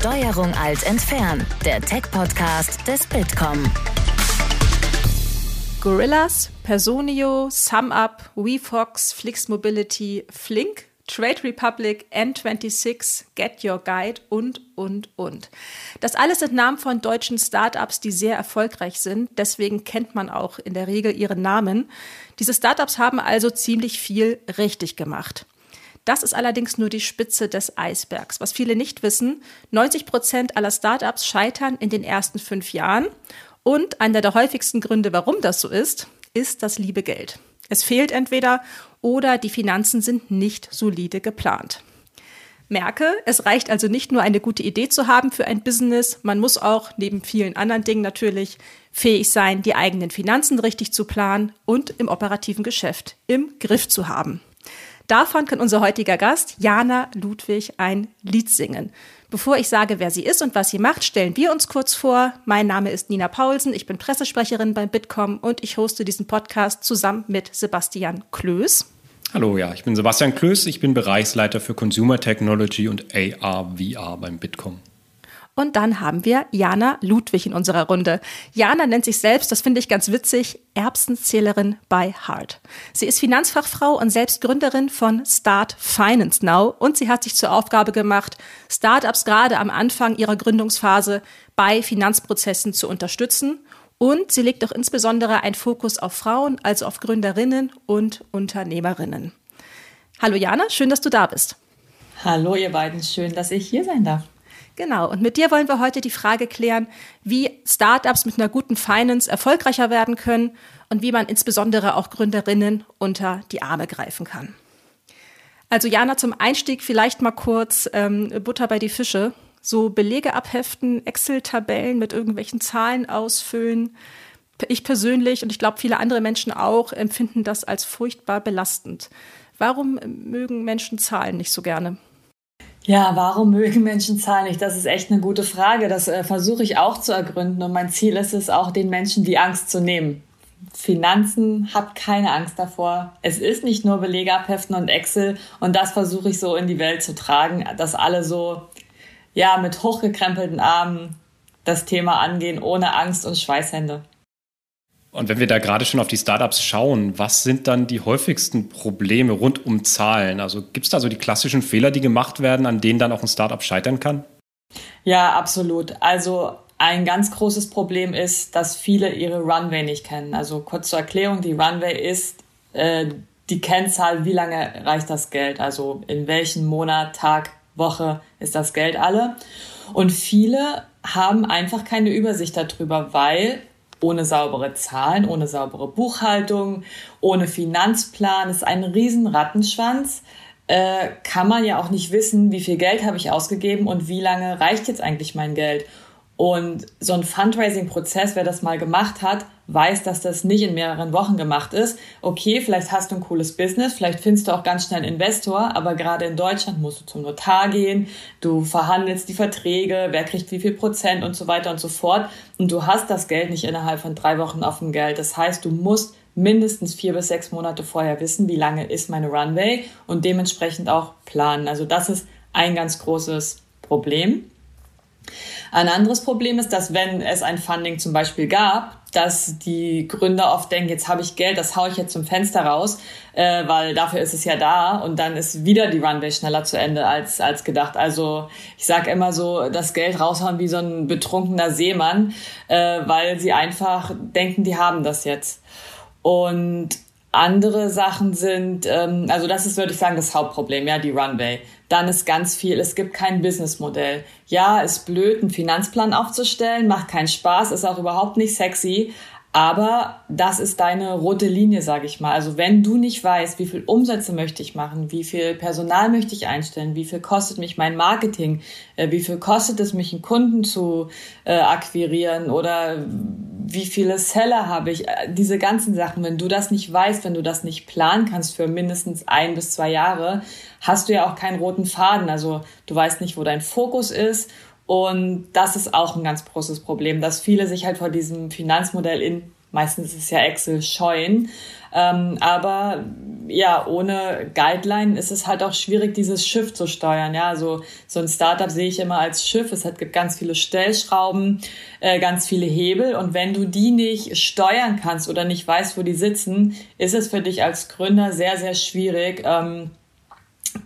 Steuerung alt entfernen, der Tech-Podcast des Bitkom. Gorillas, Personio, SumUp, WeFox, Flix Mobility, Flink, Trade Republic, N26, Get Your Guide und, und, und. Das alles sind Namen von deutschen Startups, die sehr erfolgreich sind. Deswegen kennt man auch in der Regel ihre Namen. Diese Startups haben also ziemlich viel richtig gemacht. Das ist allerdings nur die Spitze des Eisbergs. Was viele nicht wissen, 90 Prozent aller Startups scheitern in den ersten fünf Jahren. Und einer der häufigsten Gründe, warum das so ist, ist das liebe Geld. Es fehlt entweder oder die Finanzen sind nicht solide geplant. Merke, es reicht also nicht nur eine gute Idee zu haben für ein Business, man muss auch, neben vielen anderen Dingen natürlich, fähig sein, die eigenen Finanzen richtig zu planen und im operativen Geschäft im Griff zu haben. Davon kann unser heutiger Gast, Jana Ludwig, ein Lied singen. Bevor ich sage, wer sie ist und was sie macht, stellen wir uns kurz vor. Mein Name ist Nina Paulsen, ich bin Pressesprecherin beim Bitkom und ich hoste diesen Podcast zusammen mit Sebastian Klöß. Hallo, ja, ich bin Sebastian Klöß, ich bin Bereichsleiter für Consumer Technology und AR, VR beim Bitkom. Und dann haben wir Jana Ludwig in unserer Runde. Jana nennt sich selbst, das finde ich ganz witzig, Erbsenzählerin bei Heart. Sie ist Finanzfachfrau und selbst Gründerin von Start Finance Now und sie hat sich zur Aufgabe gemacht, Startups gerade am Anfang ihrer Gründungsphase bei Finanzprozessen zu unterstützen. Und sie legt auch insbesondere einen Fokus auf Frauen, also auf Gründerinnen und Unternehmerinnen. Hallo Jana, schön, dass du da bist. Hallo ihr beiden, schön, dass ich hier sein darf. Genau. Und mit dir wollen wir heute die Frage klären, wie Startups mit einer guten Finance erfolgreicher werden können und wie man insbesondere auch Gründerinnen unter die Arme greifen kann. Also Jana, zum Einstieg vielleicht mal kurz ähm, Butter bei die Fische. So Belege abheften, Excel-Tabellen mit irgendwelchen Zahlen ausfüllen. Ich persönlich und ich glaube viele andere Menschen auch empfinden das als furchtbar belastend. Warum mögen Menschen Zahlen nicht so gerne? Ja, warum mögen Menschen Zahlen nicht? Das ist echt eine gute Frage. Das äh, versuche ich auch zu ergründen. Und mein Ziel ist es auch, den Menschen die Angst zu nehmen. Finanzen, habt keine Angst davor. Es ist nicht nur Belege abheften und Excel. Und das versuche ich so in die Welt zu tragen, dass alle so, ja, mit hochgekrempelten Armen das Thema angehen, ohne Angst und Schweißhände. Und wenn wir da gerade schon auf die Startups schauen, was sind dann die häufigsten Probleme rund um Zahlen? Also gibt es da so die klassischen Fehler, die gemacht werden, an denen dann auch ein Startup scheitern kann? Ja, absolut. Also ein ganz großes Problem ist, dass viele ihre Runway nicht kennen. Also kurz zur Erklärung, die Runway ist äh, die Kennzahl, wie lange reicht das Geld? Also in welchem Monat, Tag, Woche ist das Geld alle? Und viele haben einfach keine Übersicht darüber, weil ohne saubere Zahlen, ohne saubere Buchhaltung, ohne Finanzplan ist ein riesen Rattenschwanz. Äh, kann man ja auch nicht wissen, wie viel Geld habe ich ausgegeben und wie lange reicht jetzt eigentlich mein Geld. Und so ein Fundraising-Prozess, wer das mal gemacht hat, weiß, dass das nicht in mehreren Wochen gemacht ist. Okay, vielleicht hast du ein cooles Business, vielleicht findest du auch ganz schnell einen Investor, aber gerade in Deutschland musst du zum Notar gehen, du verhandelst die Verträge, wer kriegt wie viel Prozent und so weiter und so fort. Und du hast das Geld nicht innerhalb von drei Wochen auf dem Geld. Das heißt, du musst mindestens vier bis sechs Monate vorher wissen, wie lange ist meine Runway und dementsprechend auch planen. Also das ist ein ganz großes Problem. Ein anderes Problem ist, dass wenn es ein Funding zum Beispiel gab, dass die Gründer oft denken, jetzt habe ich Geld, das haue ich jetzt zum Fenster raus, äh, weil dafür ist es ja da und dann ist wieder die Runway schneller zu Ende als, als gedacht. Also ich sage immer so, das Geld raushauen wie so ein betrunkener Seemann, äh, weil sie einfach denken, die haben das jetzt. Und andere Sachen sind, ähm, also das ist, würde ich sagen, das Hauptproblem, ja, die Runway. Dann ist ganz viel, es gibt kein Businessmodell. Ja, ist blöd, einen Finanzplan aufzustellen, macht keinen Spaß, ist auch überhaupt nicht sexy, aber das ist deine rote Linie, sage ich mal. Also wenn du nicht weißt, wie viel Umsätze möchte ich machen, wie viel Personal möchte ich einstellen, wie viel kostet mich mein Marketing, äh, wie viel kostet es mich, einen Kunden zu äh, akquirieren oder wie viele Seller habe ich, äh, diese ganzen Sachen, wenn du das nicht weißt, wenn du das nicht planen kannst für mindestens ein bis zwei Jahre, hast du ja auch keinen roten Faden. Also du weißt nicht, wo dein Fokus ist und das ist auch ein ganz großes Problem, dass viele sich halt vor diesem Finanzmodell in, meistens ist es ja Excel, scheuen. Ähm, aber ja, ohne Guideline ist es halt auch schwierig, dieses Schiff zu steuern. Ja, also so ein Startup sehe ich immer als Schiff. Es hat, gibt ganz viele Stellschrauben, äh, ganz viele Hebel. Und wenn du die nicht steuern kannst oder nicht weißt, wo die sitzen, ist es für dich als Gründer sehr, sehr schwierig, ähm,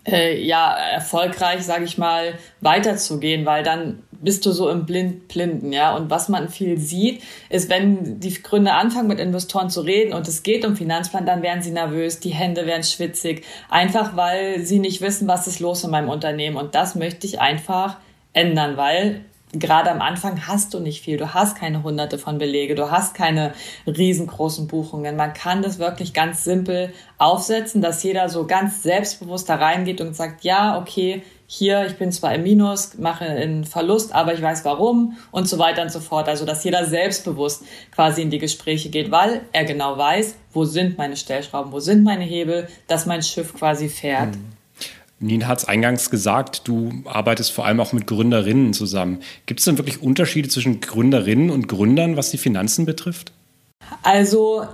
äh, ja, erfolgreich, sage ich mal, weiterzugehen, weil dann bist du so im Blind, Blinden, ja. Und was man viel sieht, ist, wenn die Gründer anfangen, mit Investoren zu reden und es geht um Finanzplan, dann werden sie nervös, die Hände werden schwitzig, einfach weil sie nicht wissen, was ist los in meinem Unternehmen. Und das möchte ich einfach ändern, weil gerade am Anfang hast du nicht viel. Du hast keine hunderte von Belege, du hast keine riesengroßen Buchungen. Man kann das wirklich ganz simpel aufsetzen, dass jeder so ganz selbstbewusst da reingeht und sagt, ja, okay, hier, ich bin zwar im Minus, mache einen Verlust, aber ich weiß warum und so weiter und so fort. Also, dass jeder selbstbewusst quasi in die Gespräche geht, weil er genau weiß, wo sind meine Stellschrauben, wo sind meine Hebel, dass mein Schiff quasi fährt. Hm. Nina hat es eingangs gesagt, du arbeitest vor allem auch mit Gründerinnen zusammen. Gibt es denn wirklich Unterschiede zwischen Gründerinnen und Gründern, was die Finanzen betrifft? Also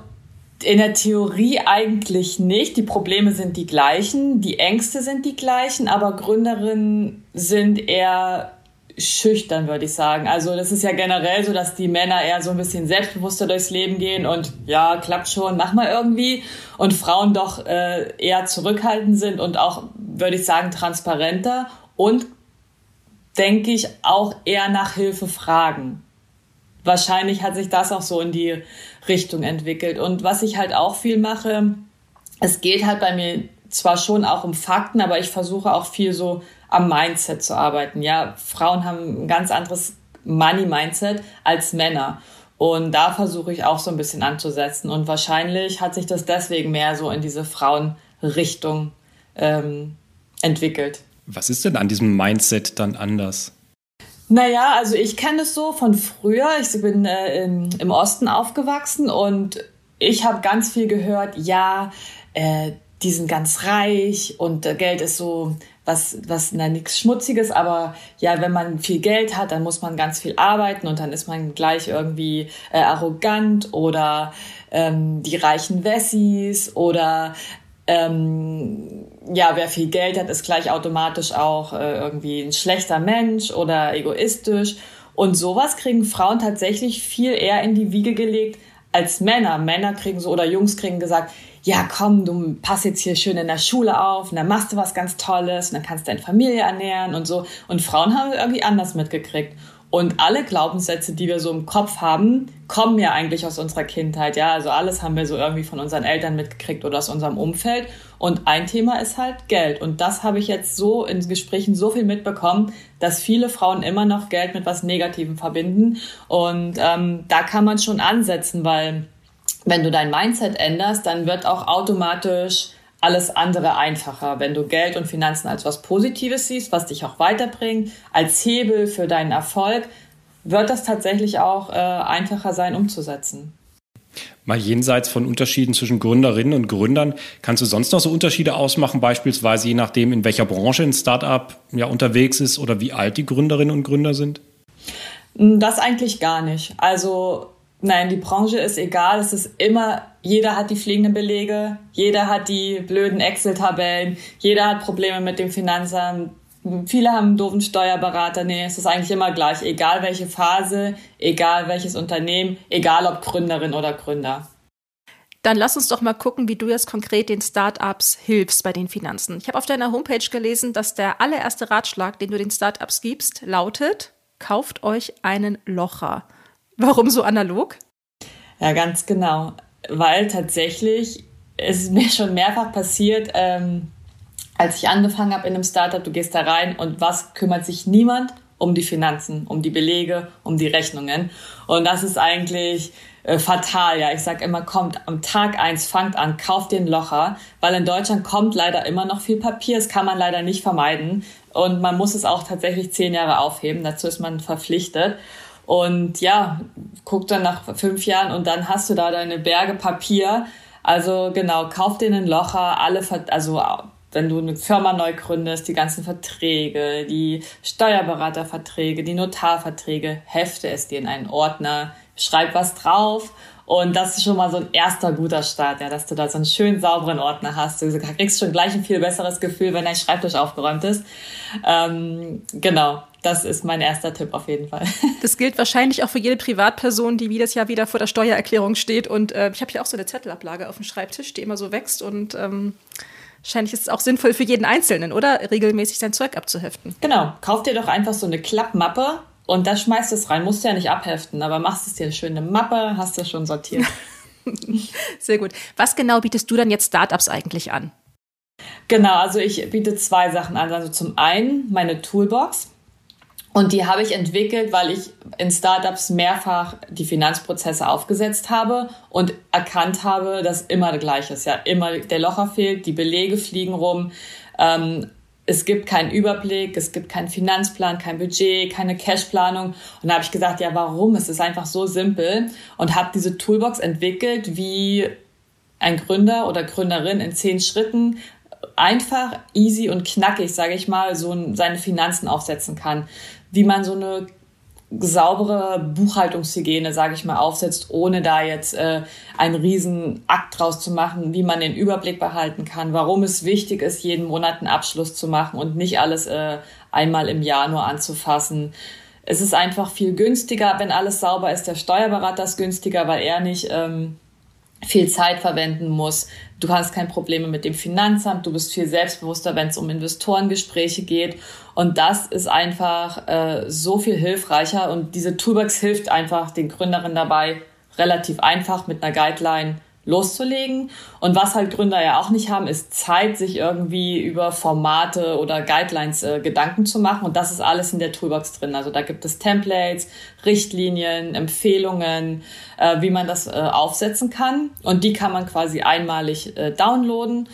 in der Theorie eigentlich nicht. Die Probleme sind die gleichen, die Ängste sind die gleichen, aber Gründerinnen sind eher schüchtern, würde ich sagen. Also das ist ja generell so, dass die Männer eher so ein bisschen selbstbewusster durchs Leben gehen und ja, klappt schon, mach mal irgendwie. Und Frauen doch äh, eher zurückhaltend sind und auch, würde ich sagen, transparenter und denke ich auch eher nach Hilfe fragen. Wahrscheinlich hat sich das auch so in die Richtung entwickelt. Und was ich halt auch viel mache, es geht halt bei mir zwar schon auch um Fakten, aber ich versuche auch viel so am Mindset zu arbeiten. Ja, Frauen haben ein ganz anderes Money-Mindset als Männer. Und da versuche ich auch so ein bisschen anzusetzen. Und wahrscheinlich hat sich das deswegen mehr so in diese Frauenrichtung ähm, entwickelt. Was ist denn an diesem Mindset dann anders? Naja, also ich kenne es so von früher. Ich bin äh, im, im Osten aufgewachsen und ich habe ganz viel gehört, ja, äh, die sind ganz reich und äh, Geld ist so was, was, na, nichts Schmutziges, aber ja, wenn man viel Geld hat, dann muss man ganz viel arbeiten und dann ist man gleich irgendwie äh, arrogant oder ähm, die reichen Wessis oder ähm, ja, wer viel Geld hat, ist gleich automatisch auch äh, irgendwie ein schlechter Mensch oder egoistisch. Und sowas kriegen Frauen tatsächlich viel eher in die Wiege gelegt als Männer. Männer kriegen so oder Jungs kriegen gesagt, ja komm, du passt jetzt hier schön in der Schule auf und dann machst du was ganz Tolles und dann kannst du deine Familie ernähren und so. Und Frauen haben irgendwie anders mitgekriegt. Und alle Glaubenssätze, die wir so im Kopf haben, kommen ja eigentlich aus unserer Kindheit. Ja, also alles haben wir so irgendwie von unseren Eltern mitgekriegt oder aus unserem Umfeld. Und ein Thema ist halt Geld. Und das habe ich jetzt so in Gesprächen so viel mitbekommen, dass viele Frauen immer noch Geld mit was Negativem verbinden. Und ähm, da kann man schon ansetzen, weil wenn du dein Mindset änderst, dann wird auch automatisch alles andere einfacher. Wenn du Geld und Finanzen als was Positives siehst, was dich auch weiterbringt, als Hebel für deinen Erfolg, wird das tatsächlich auch äh, einfacher sein umzusetzen. Mal jenseits von Unterschieden zwischen Gründerinnen und Gründern, kannst du sonst noch so Unterschiede ausmachen, beispielsweise je nachdem, in welcher Branche ein Startup ja unterwegs ist oder wie alt die Gründerinnen und Gründer sind? Das eigentlich gar nicht. Also Nein, die Branche ist egal. Es ist immer, jeder hat die fliegenden Belege, jeder hat die blöden Excel-Tabellen, jeder hat Probleme mit dem Finanzamt. Viele haben einen doofen Steuerberater. Nee, es ist eigentlich immer gleich. Egal welche Phase, egal welches Unternehmen, egal ob Gründerin oder Gründer. Dann lass uns doch mal gucken, wie du jetzt konkret den Startups hilfst bei den Finanzen. Ich habe auf deiner Homepage gelesen, dass der allererste Ratschlag, den du den Startups gibst, lautet: Kauft euch einen Locher. Warum so analog? Ja, ganz genau. Weil tatsächlich ist mir schon mehrfach passiert, ähm, als ich angefangen habe in einem Startup, du gehst da rein und was kümmert sich niemand? Um die Finanzen, um die Belege, um die Rechnungen. Und das ist eigentlich äh, fatal. Ja, ich sag immer, kommt am Tag eins, fangt an, kauft den Locher, weil in Deutschland kommt leider immer noch viel Papier. Das kann man leider nicht vermeiden. Und man muss es auch tatsächlich zehn Jahre aufheben. Dazu ist man verpflichtet. Und ja, guck dann nach fünf Jahren und dann hast du da deine Berge Papier. Also genau, kauf dir einen Locher, alle, also wenn du eine Firma neu gründest, die ganzen Verträge, die Steuerberaterverträge, die Notarverträge, hefte es dir in einen Ordner, schreib was drauf Und das ist schon mal so ein erster guter Start, ja, dass du da so einen schönen sauberen Ordner hast. Du kriegst schon gleich ein viel besseres Gefühl, wenn dein Schreibtisch aufgeräumt ist. Ähm, genau, das ist mein erster Tipp auf jeden Fall. Das gilt wahrscheinlich auch für jede Privatperson, die wie das Jahr wieder vor der Steuererklärung steht. Und äh, ich habe hier auch so eine Zettelablage auf dem Schreibtisch, die immer so wächst und ähm Wahrscheinlich ist es auch sinnvoll für jeden Einzelnen, oder? Regelmäßig sein Zeug abzuheften. Genau. Kauf dir doch einfach so eine Klappmappe und da schmeißt es rein. Musst du ja nicht abheften, aber machst es dir eine schöne Mappe, hast du schon sortiert. Sehr gut. Was genau bietest du dann jetzt Startups eigentlich an? Genau, also ich biete zwei Sachen an. Also zum einen meine Toolbox. Und die habe ich entwickelt, weil ich in Startups mehrfach die Finanzprozesse aufgesetzt habe und erkannt habe, dass immer das Gleiche ist. Ja, immer der Locher fehlt, die Belege fliegen rum. Ähm, es gibt keinen Überblick, es gibt keinen Finanzplan, kein Budget, keine Cashplanung. Und da habe ich gesagt, ja, warum? Es ist einfach so simpel und habe diese Toolbox entwickelt, wie ein Gründer oder Gründerin in zehn Schritten einfach, easy und knackig, sage ich mal, so seine Finanzen aufsetzen kann wie man so eine saubere Buchhaltungshygiene, sage ich mal, aufsetzt, ohne da jetzt äh, einen riesen Akt draus zu machen, wie man den Überblick behalten kann, warum es wichtig ist, jeden Monat einen Abschluss zu machen und nicht alles äh, einmal im Jahr nur anzufassen. Es ist einfach viel günstiger, wenn alles sauber ist. Der Steuerberater ist günstiger, weil er nicht ähm, viel Zeit verwenden muss. Du hast keine Probleme mit dem Finanzamt, du bist viel selbstbewusster, wenn es um Investorengespräche geht. Und das ist einfach äh, so viel hilfreicher. Und diese Toolbox hilft einfach den Gründerinnen dabei, relativ einfach mit einer Guideline loszulegen. Und was halt Gründer ja auch nicht haben, ist Zeit, sich irgendwie über Formate oder Guidelines äh, Gedanken zu machen. Und das ist alles in der Toolbox drin. Also da gibt es Templates, Richtlinien, Empfehlungen, äh, wie man das äh, aufsetzen kann. Und die kann man quasi einmalig äh, downloaden.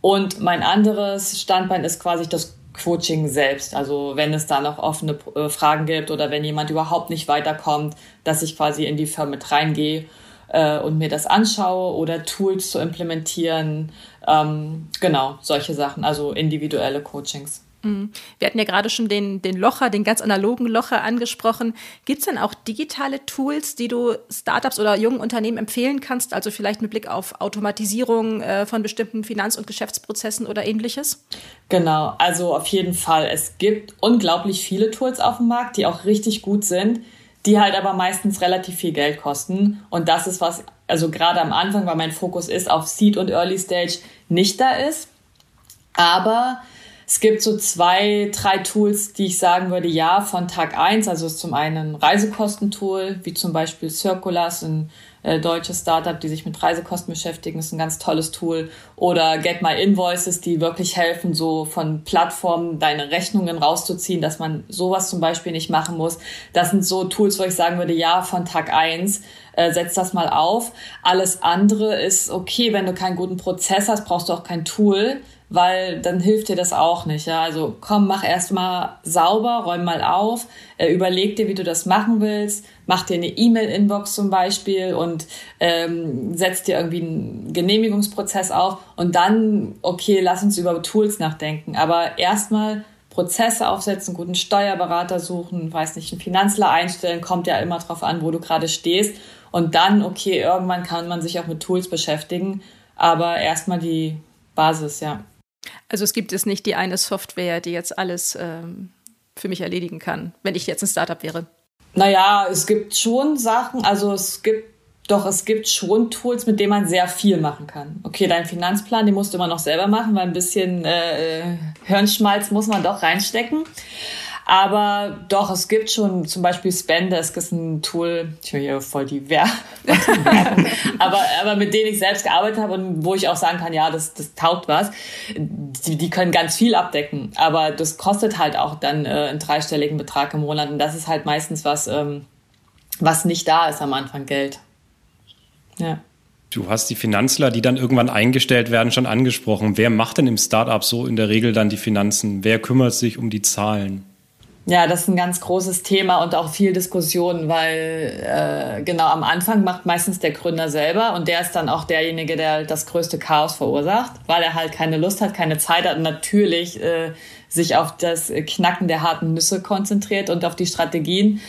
Und mein anderes Standbein ist quasi das Coaching selbst. Also wenn es da noch offene äh, Fragen gibt oder wenn jemand überhaupt nicht weiterkommt, dass ich quasi in die Firma mit reingehe äh, und mir das anschaue oder Tools zu implementieren. Ähm, genau, solche Sachen, also individuelle Coachings. Mhm. Wir hatten ja gerade schon den, den Locher, den ganz analogen Locher angesprochen. Gibt es denn auch digitale Tools, die du Startups oder jungen Unternehmen empfehlen kannst? Also vielleicht mit Blick auf Automatisierung äh, von bestimmten Finanz- und Geschäftsprozessen oder ähnliches? Genau, also auf jeden Fall. Es gibt unglaublich viele Tools auf dem Markt, die auch richtig gut sind die halt aber meistens relativ viel Geld kosten. Und das ist was, also gerade am Anfang, weil mein Fokus ist auf Seed und Early Stage, nicht da ist. Aber es gibt so zwei, drei Tools, die ich sagen würde, ja, von Tag eins. Also ist zum einen ein Reisekostentool, wie zum Beispiel Circulars, ein äh, deutsches Startup, die sich mit Reisekosten beschäftigen, ist ein ganz tolles Tool. Oder Get My Invoices, die wirklich helfen, so von Plattformen deine Rechnungen rauszuziehen, dass man sowas zum Beispiel nicht machen muss. Das sind so Tools, wo ich sagen würde, ja, von Tag eins äh, setz das mal auf. Alles andere ist okay, wenn du keinen guten Prozess hast, brauchst du auch kein Tool weil dann hilft dir das auch nicht. Ja? Also komm, mach erstmal sauber, räum mal auf, äh, überleg dir, wie du das machen willst, mach dir eine E-Mail-Inbox zum Beispiel und ähm, setz dir irgendwie einen Genehmigungsprozess auf und dann, okay, lass uns über Tools nachdenken. Aber erstmal Prozesse aufsetzen, guten Steuerberater suchen, weiß nicht, einen Finanzler einstellen, kommt ja immer drauf an, wo du gerade stehst. Und dann, okay, irgendwann kann man sich auch mit Tools beschäftigen, aber erstmal die Basis, ja. Also es gibt es nicht die eine Software, die jetzt alles ähm, für mich erledigen kann, wenn ich jetzt ein Startup wäre. Naja, es gibt schon Sachen, also es gibt doch, es gibt schon Tools, mit denen man sehr viel machen kann. Okay, dein Finanzplan, den musst du immer noch selber machen, weil ein bisschen äh, Hirnschmalz muss man doch reinstecken. Aber doch, es gibt schon zum Beispiel Spendesk ist ein Tool, ich höre hier voll die Werbung, aber, aber mit denen ich selbst gearbeitet habe und wo ich auch sagen kann, ja, das, das taugt was. Die, die können ganz viel abdecken, aber das kostet halt auch dann äh, einen dreistelligen Betrag im Monat und das ist halt meistens was, ähm, was nicht da ist am Anfang Geld. Ja. Du hast die Finanzler, die dann irgendwann eingestellt werden, schon angesprochen. Wer macht denn im Startup so in der Regel dann die Finanzen? Wer kümmert sich um die Zahlen? Ja, das ist ein ganz großes Thema und auch viel Diskussion, weil äh, genau am Anfang macht meistens der Gründer selber und der ist dann auch derjenige, der das größte Chaos verursacht, weil er halt keine Lust hat, keine Zeit hat und natürlich äh, sich auf das Knacken der harten Nüsse konzentriert und auf die Strategien.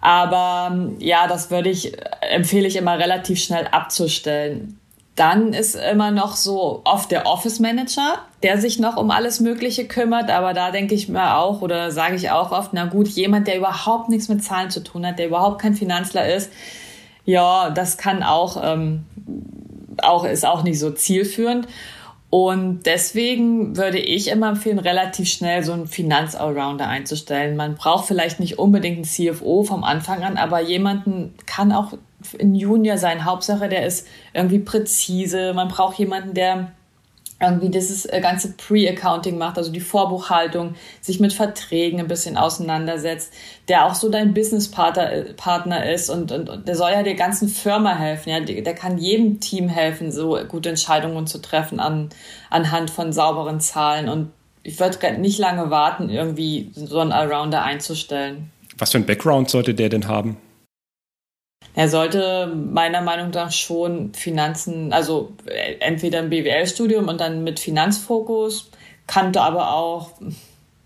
Aber ja, das würde ich, empfehle ich immer relativ schnell abzustellen. Dann ist immer noch so oft der Office Manager, der sich noch um alles Mögliche kümmert. Aber da denke ich mir auch oder sage ich auch oft, na gut, jemand, der überhaupt nichts mit Zahlen zu tun hat, der überhaupt kein Finanzler ist, ja, das kann auch, ähm, auch ist auch nicht so zielführend. Und deswegen würde ich immer empfehlen, relativ schnell so einen Finanz-Allrounder einzustellen. Man braucht vielleicht nicht unbedingt einen CFO vom Anfang an, aber jemanden kann auch ein Junior sein. Hauptsache, der ist irgendwie präzise. Man braucht jemanden, der irgendwie dieses äh, ganze Pre-Accounting macht, also die Vorbuchhaltung, sich mit Verträgen ein bisschen auseinandersetzt, der auch so dein Businesspartner äh, ist und, und, und der soll ja der ganzen Firma helfen, ja, der kann jedem Team helfen, so gute Entscheidungen zu treffen an, anhand von sauberen Zahlen und ich würde nicht lange warten, irgendwie so einen Allrounder einzustellen. Was für ein Background sollte der denn haben? Er sollte meiner Meinung nach schon Finanzen, also entweder ein BWL-Studium und dann mit Finanzfokus, kannte aber auch,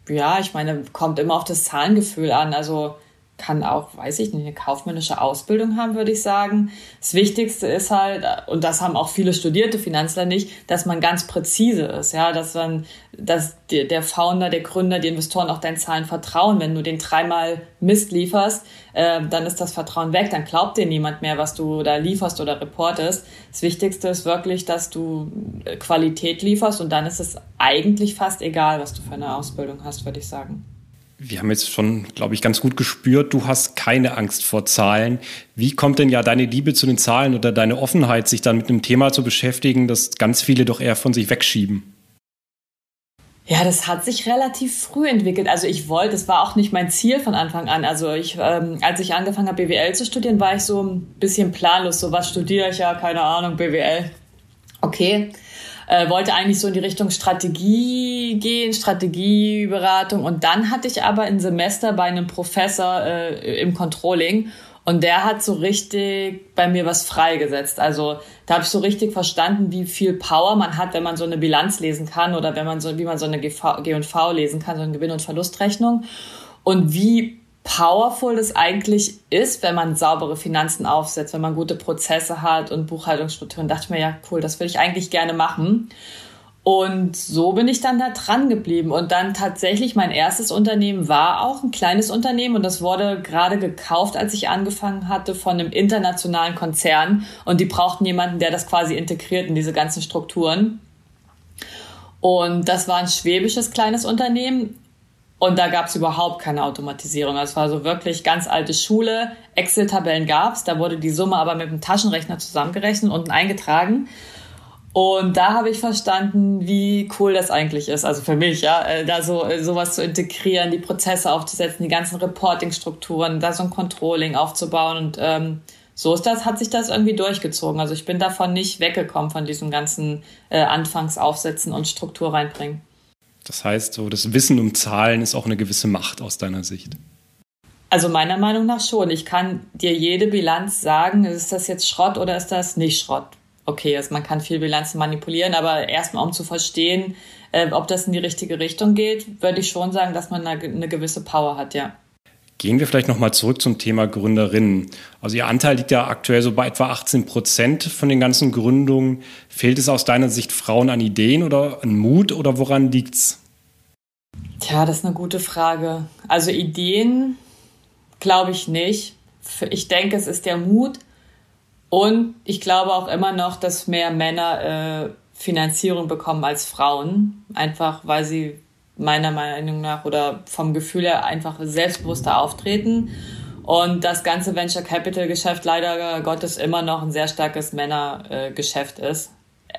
ja, ich meine, kommt immer auf das Zahlengefühl an. Also kann auch, weiß ich nicht, eine kaufmännische Ausbildung haben, würde ich sagen. Das Wichtigste ist halt, und das haben auch viele studierte Finanzler nicht, dass man ganz präzise ist, ja, dass man, dass der Founder, der Gründer, die Investoren auch deinen Zahlen vertrauen. Wenn du den dreimal Mist lieferst, äh, dann ist das Vertrauen weg, dann glaubt dir niemand mehr, was du da lieferst oder reportest. Das Wichtigste ist wirklich, dass du äh, Qualität lieferst und dann ist es eigentlich fast egal, was du für eine Ausbildung hast, würde ich sagen wir haben jetzt schon, glaube ich, ganz gut gespürt, du hast keine Angst vor Zahlen. Wie kommt denn ja deine Liebe zu den Zahlen oder deine Offenheit, sich dann mit einem Thema zu beschäftigen, das ganz viele doch eher von sich wegschieben? Ja, das hat sich relativ früh entwickelt. Also ich wollte, das war auch nicht mein Ziel von Anfang an. Also ich, ähm, als ich angefangen habe, BWL zu studieren, war ich so ein bisschen planlos. So, was studiere ich ja? Keine Ahnung, BWL. Okay äh, wollte eigentlich so in die Richtung Strategie gehen, Strategieberatung. Und dann hatte ich aber ein Semester bei einem Professor äh, im Controlling und der hat so richtig bei mir was freigesetzt. Also da habe ich so richtig verstanden, wie viel Power man hat, wenn man so eine Bilanz lesen kann oder wenn man so, wie man so eine G&V lesen kann, so eine Gewinn- und Verlustrechnung. Und wie powerful das eigentlich ist, wenn man saubere Finanzen aufsetzt, wenn man gute Prozesse hat und Buchhaltungsstrukturen. Dachte ich mir, ja, cool, das würde ich eigentlich gerne machen. Und so bin ich dann da dran geblieben. Und dann tatsächlich mein erstes Unternehmen war auch ein kleines Unternehmen und das wurde gerade gekauft, als ich angefangen hatte von einem internationalen Konzern. Und die brauchten jemanden, der das quasi integriert in diese ganzen Strukturen. Und das war ein schwäbisches kleines Unternehmen. Und da gab es überhaupt keine Automatisierung. Es war so wirklich ganz alte Schule. Excel-Tabellen gab es. Da wurde die Summe aber mit dem Taschenrechner zusammengerechnet und eingetragen. Und da habe ich verstanden, wie cool das eigentlich ist. Also für mich, ja, äh, da so äh, sowas zu integrieren, die Prozesse aufzusetzen, die ganzen Reporting-Strukturen, da so ein Controlling aufzubauen. Und ähm, so ist das, hat sich das irgendwie durchgezogen. Also ich bin davon nicht weggekommen von diesem ganzen äh, Anfangsaufsetzen und Struktur reinbringen. Das heißt, so das Wissen um Zahlen ist auch eine gewisse Macht aus deiner Sicht. Also meiner Meinung nach schon. Ich kann dir jede Bilanz sagen, ist das jetzt Schrott oder ist das nicht Schrott? Okay, also man kann viel Bilanzen manipulieren, aber erstmal um zu verstehen, äh, ob das in die richtige Richtung geht, würde ich schon sagen, dass man eine, eine gewisse Power hat, ja. Gehen wir vielleicht nochmal zurück zum Thema Gründerinnen. Also Ihr Anteil liegt ja aktuell so bei etwa 18 Prozent von den ganzen Gründungen. Fehlt es aus deiner Sicht Frauen an Ideen oder an Mut oder woran liegt's? Tja, das ist eine gute Frage. Also Ideen glaube ich nicht. Ich denke, es ist der Mut. Und ich glaube auch immer noch, dass mehr Männer äh, Finanzierung bekommen als Frauen. Einfach weil sie meiner Meinung nach oder vom Gefühl her einfach selbstbewusster auftreten. Und das ganze Venture Capital Geschäft leider Gottes immer noch ein sehr starkes Männergeschäft ist.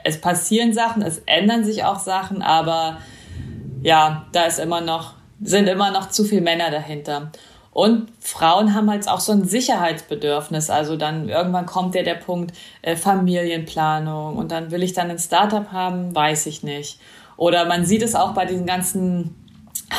Es passieren Sachen, es ändern sich auch Sachen, aber ja, da ist immer noch, sind immer noch zu viele Männer dahinter. Und Frauen haben halt auch so ein Sicherheitsbedürfnis. Also dann irgendwann kommt ja der Punkt äh, Familienplanung und dann will ich dann ein Startup haben, weiß ich nicht. Oder man sieht es auch bei diesen ganzen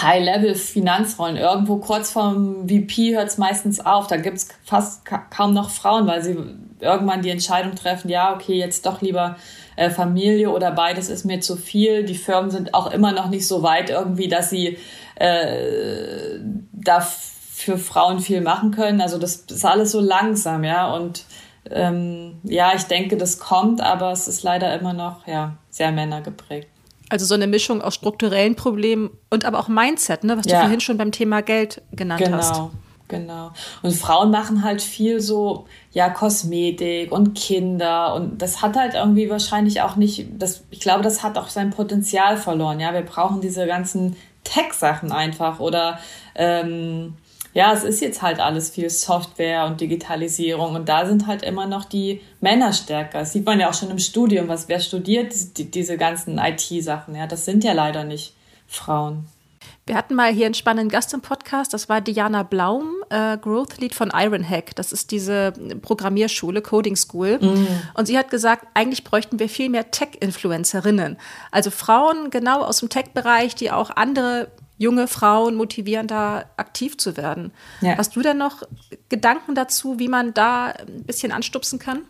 High-Level-Finanzrollen. Irgendwo kurz vorm VP hört es meistens auf. Da gibt es fast ka kaum noch Frauen, weil sie irgendwann die Entscheidung treffen, ja, okay, jetzt doch lieber äh, Familie oder beides ist mir zu viel. Die Firmen sind auch immer noch nicht so weit irgendwie, dass sie äh, da für Frauen viel machen können. Also das ist alles so langsam, ja. Und ähm, ja, ich denke, das kommt, aber es ist leider immer noch ja, sehr männergeprägt. Also so eine Mischung aus strukturellen Problemen und aber auch Mindset, ne, was ja. du vorhin schon beim Thema Geld genannt genau. hast. Genau. Genau. Und Frauen machen halt viel so, ja, Kosmetik und Kinder. Und das hat halt irgendwie wahrscheinlich auch nicht, das, ich glaube, das hat auch sein Potenzial verloren. Ja, wir brauchen diese ganzen Tech-Sachen einfach. Oder ähm, ja, es ist jetzt halt alles viel Software und Digitalisierung. Und da sind halt immer noch die Männer stärker. Das sieht man ja auch schon im Studium. Was, wer studiert die, diese ganzen IT-Sachen? Ja, das sind ja leider nicht Frauen. Wir hatten mal hier einen spannenden Gast im Podcast, das war Diana Blaum, äh, Growth Lead von Ironhack. Das ist diese Programmierschule, Coding School. Mm. Und sie hat gesagt, eigentlich bräuchten wir viel mehr Tech-Influencerinnen. Also Frauen genau aus dem Tech-Bereich, die auch andere junge Frauen motivieren, da aktiv zu werden. Ja. Hast du denn noch Gedanken dazu, wie man da ein bisschen anstupsen kann?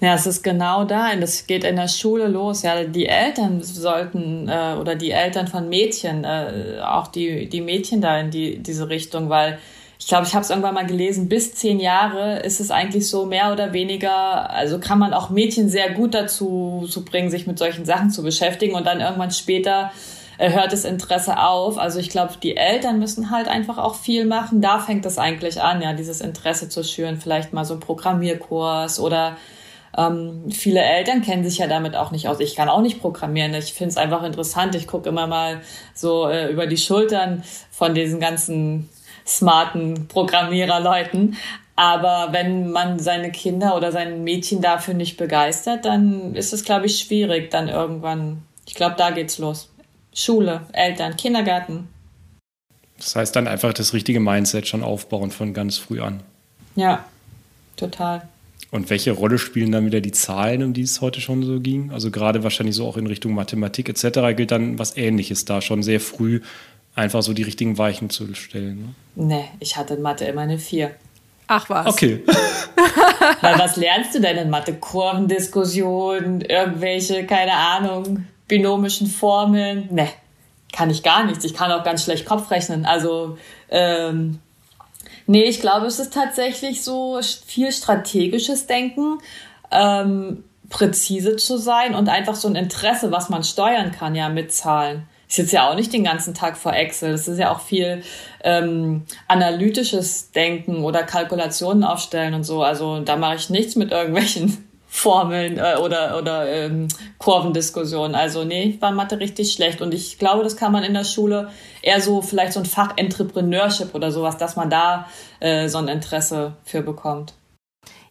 Ja, es ist genau da. Und das geht in der Schule los. Ja, die Eltern sollten äh, oder die Eltern von Mädchen, äh, auch die, die Mädchen da in die, diese Richtung, weil ich glaube, ich habe es irgendwann mal gelesen, bis zehn Jahre ist es eigentlich so mehr oder weniger, also kann man auch Mädchen sehr gut dazu zu bringen, sich mit solchen Sachen zu beschäftigen und dann irgendwann später äh, hört das Interesse auf. Also ich glaube, die Eltern müssen halt einfach auch viel machen. Da fängt es eigentlich an, ja, dieses Interesse zu schüren, vielleicht mal so ein Programmierkurs oder ähm, viele Eltern kennen sich ja damit auch nicht aus. Ich kann auch nicht programmieren. Ich finde es einfach interessant. Ich gucke immer mal so äh, über die Schultern von diesen ganzen smarten Programmiererleuten. Aber wenn man seine Kinder oder sein Mädchen dafür nicht begeistert, dann ist es, glaube ich, schwierig. Dann irgendwann, ich glaube, da geht's los. Schule, Eltern, Kindergarten. Das heißt dann einfach das richtige Mindset schon aufbauen von ganz früh an. Ja, total. Und welche Rolle spielen dann wieder die Zahlen, um die es heute schon so ging? Also gerade wahrscheinlich so auch in Richtung Mathematik etc. gilt dann was Ähnliches da schon sehr früh einfach so die richtigen Weichen zu stellen. Ne? Nee, ich hatte in Mathe immer eine 4. Ach was. Okay. Weil was lernst du denn in Mathe? Kurvendiskussionen, irgendwelche, keine Ahnung, binomischen Formeln? Nee, kann ich gar nichts. Ich kann auch ganz schlecht Kopf rechnen. Also ähm, Nee, ich glaube, es ist tatsächlich so viel strategisches Denken, ähm, präzise zu sein und einfach so ein Interesse, was man steuern kann, ja, mit Zahlen. Ich sitze ja auch nicht den ganzen Tag vor Excel. Das ist ja auch viel ähm, analytisches Denken oder Kalkulationen aufstellen und so. Also da mache ich nichts mit irgendwelchen Formeln äh, oder, oder ähm, Kurvendiskussionen. Also nee, ich war Mathe richtig schlecht. Und ich glaube, das kann man in der Schule eher so vielleicht so ein Fach Entrepreneurship oder sowas, dass man da äh, so ein Interesse für bekommt.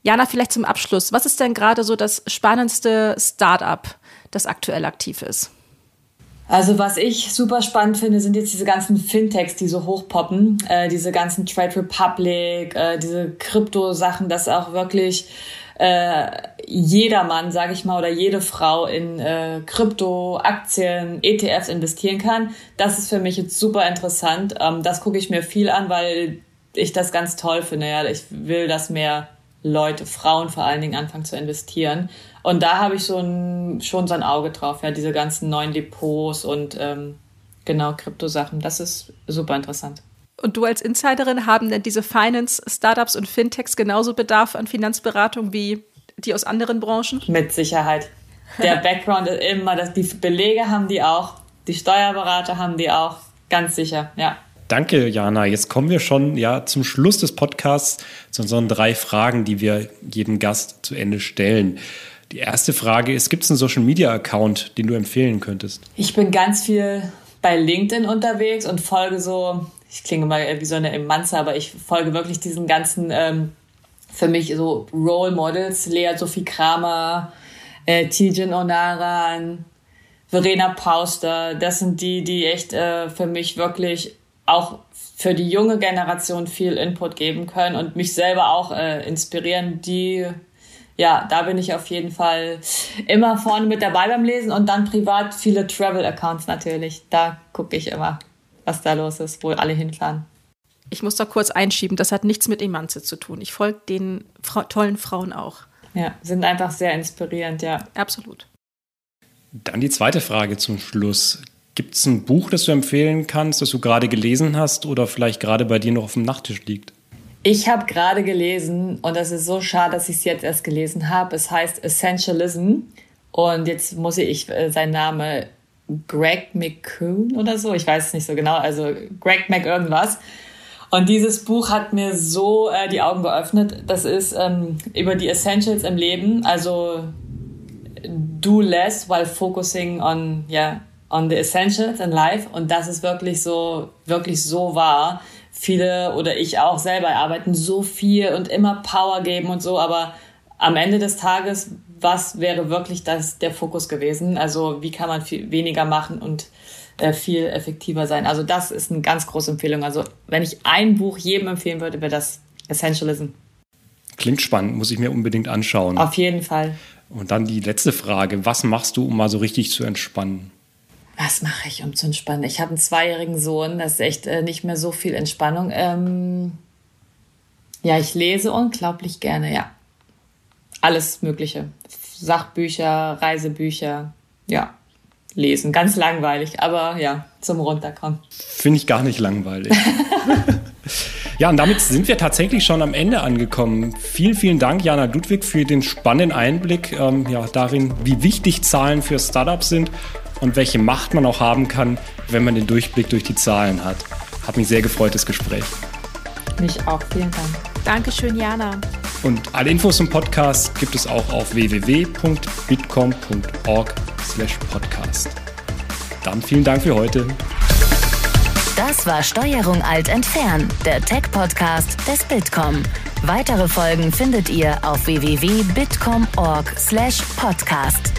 Jana, vielleicht zum Abschluss. Was ist denn gerade so das spannendste Startup, das aktuell aktiv ist? Also was ich super spannend finde, sind jetzt diese ganzen Fintechs, die so hochpoppen, äh, diese ganzen Trade Republic, äh, diese Krypto-Sachen, dass auch wirklich äh, jedermann, sage ich mal, oder jede Frau in äh, Krypto, Aktien, ETFs investieren kann. Das ist für mich jetzt super interessant. Ähm, das gucke ich mir viel an, weil ich das ganz toll finde. Ja, ich will, dass mehr Leute, Frauen vor allen Dingen anfangen zu investieren. Und da habe ich so ein, schon so ein Auge drauf, ja, diese ganzen neuen Depots und ähm, genau Kryptosachen. Das ist super interessant. Und du als Insiderin haben denn diese Finance-Startups und Fintechs genauso Bedarf an Finanzberatung wie die aus anderen Branchen? Mit Sicherheit. Der Background ist immer, dass die Belege haben die auch, die Steuerberater haben die auch, ganz sicher, ja. Danke, Jana. Jetzt kommen wir schon ja zum Schluss des Podcasts zu unseren drei Fragen, die wir jedem Gast zu Ende stellen. Die erste Frage ist: Gibt es einen Social Media Account, den du empfehlen könntest? Ich bin ganz viel bei LinkedIn unterwegs und folge so ich klinge mal wie so eine Emanze, aber ich folge wirklich diesen ganzen, ähm, für mich so Role Models, Lea Sophie Kramer, äh, Tijen Onaran, Verena Pauster, das sind die, die echt äh, für mich wirklich auch für die junge Generation viel Input geben können und mich selber auch äh, inspirieren, die ja, da bin ich auf jeden Fall immer vorne mit dabei beim Lesen und dann privat viele Travel-Accounts natürlich. Da gucke ich immer was da los ist, wo alle hinfahren. Ich muss da kurz einschieben, das hat nichts mit Emanze zu tun. Ich folge den Fra tollen Frauen auch. Ja, sind einfach sehr inspirierend, ja. Absolut. Dann die zweite Frage zum Schluss. Gibt es ein Buch, das du empfehlen kannst, das du gerade gelesen hast oder vielleicht gerade bei dir noch auf dem Nachttisch liegt? Ich habe gerade gelesen, und das ist so schade, dass ich es jetzt erst gelesen habe. Es heißt Essentialism. Und jetzt muss ich äh, seinen Namen Greg McCoon oder so, ich weiß es nicht so genau, also Greg Mc irgendwas. Und dieses Buch hat mir so äh, die Augen geöffnet. Das ist ähm, über die Essentials im Leben, also do less while focusing on, yeah, on the essentials in life. Und das ist wirklich so, wirklich so wahr viele oder ich auch selber arbeiten so viel und immer Power geben und so, aber am Ende des Tages, was wäre wirklich das, der Fokus gewesen? Also wie kann man viel weniger machen und äh, viel effektiver sein? Also das ist eine ganz große Empfehlung. Also wenn ich ein Buch jedem empfehlen würde, wäre das Essentialism. Klingt spannend, muss ich mir unbedingt anschauen. Auf jeden Fall. Und dann die letzte Frage, was machst du, um mal so richtig zu entspannen? Was mache ich, um zu entspannen? Ich habe einen zweijährigen Sohn, das ist echt äh, nicht mehr so viel Entspannung. Ähm, ja, ich lese unglaublich gerne, ja. Alles Mögliche. Sachbücher, Reisebücher, ja. Lesen. Ganz langweilig, aber ja, zum Runterkommen. Finde ich gar nicht langweilig. ja, und damit sind wir tatsächlich schon am Ende angekommen. Vielen, vielen Dank, Jana Ludwig, für den spannenden Einblick ähm, ja, darin, wie wichtig Zahlen für Startups sind und welche Macht man auch haben kann, wenn man den Durchblick durch die Zahlen hat. Hat mich sehr gefreut, das Gespräch. Mich auch. Vielen Dank. Dankeschön, Jana. Und alle Infos zum Podcast gibt es auch auf www.bitcom.org/podcast. Dann vielen Dank für heute. Das war Steuerung alt entfernen, der Tech-Podcast des Bitkom. Weitere Folgen findet ihr auf www.bitcom.org/podcast.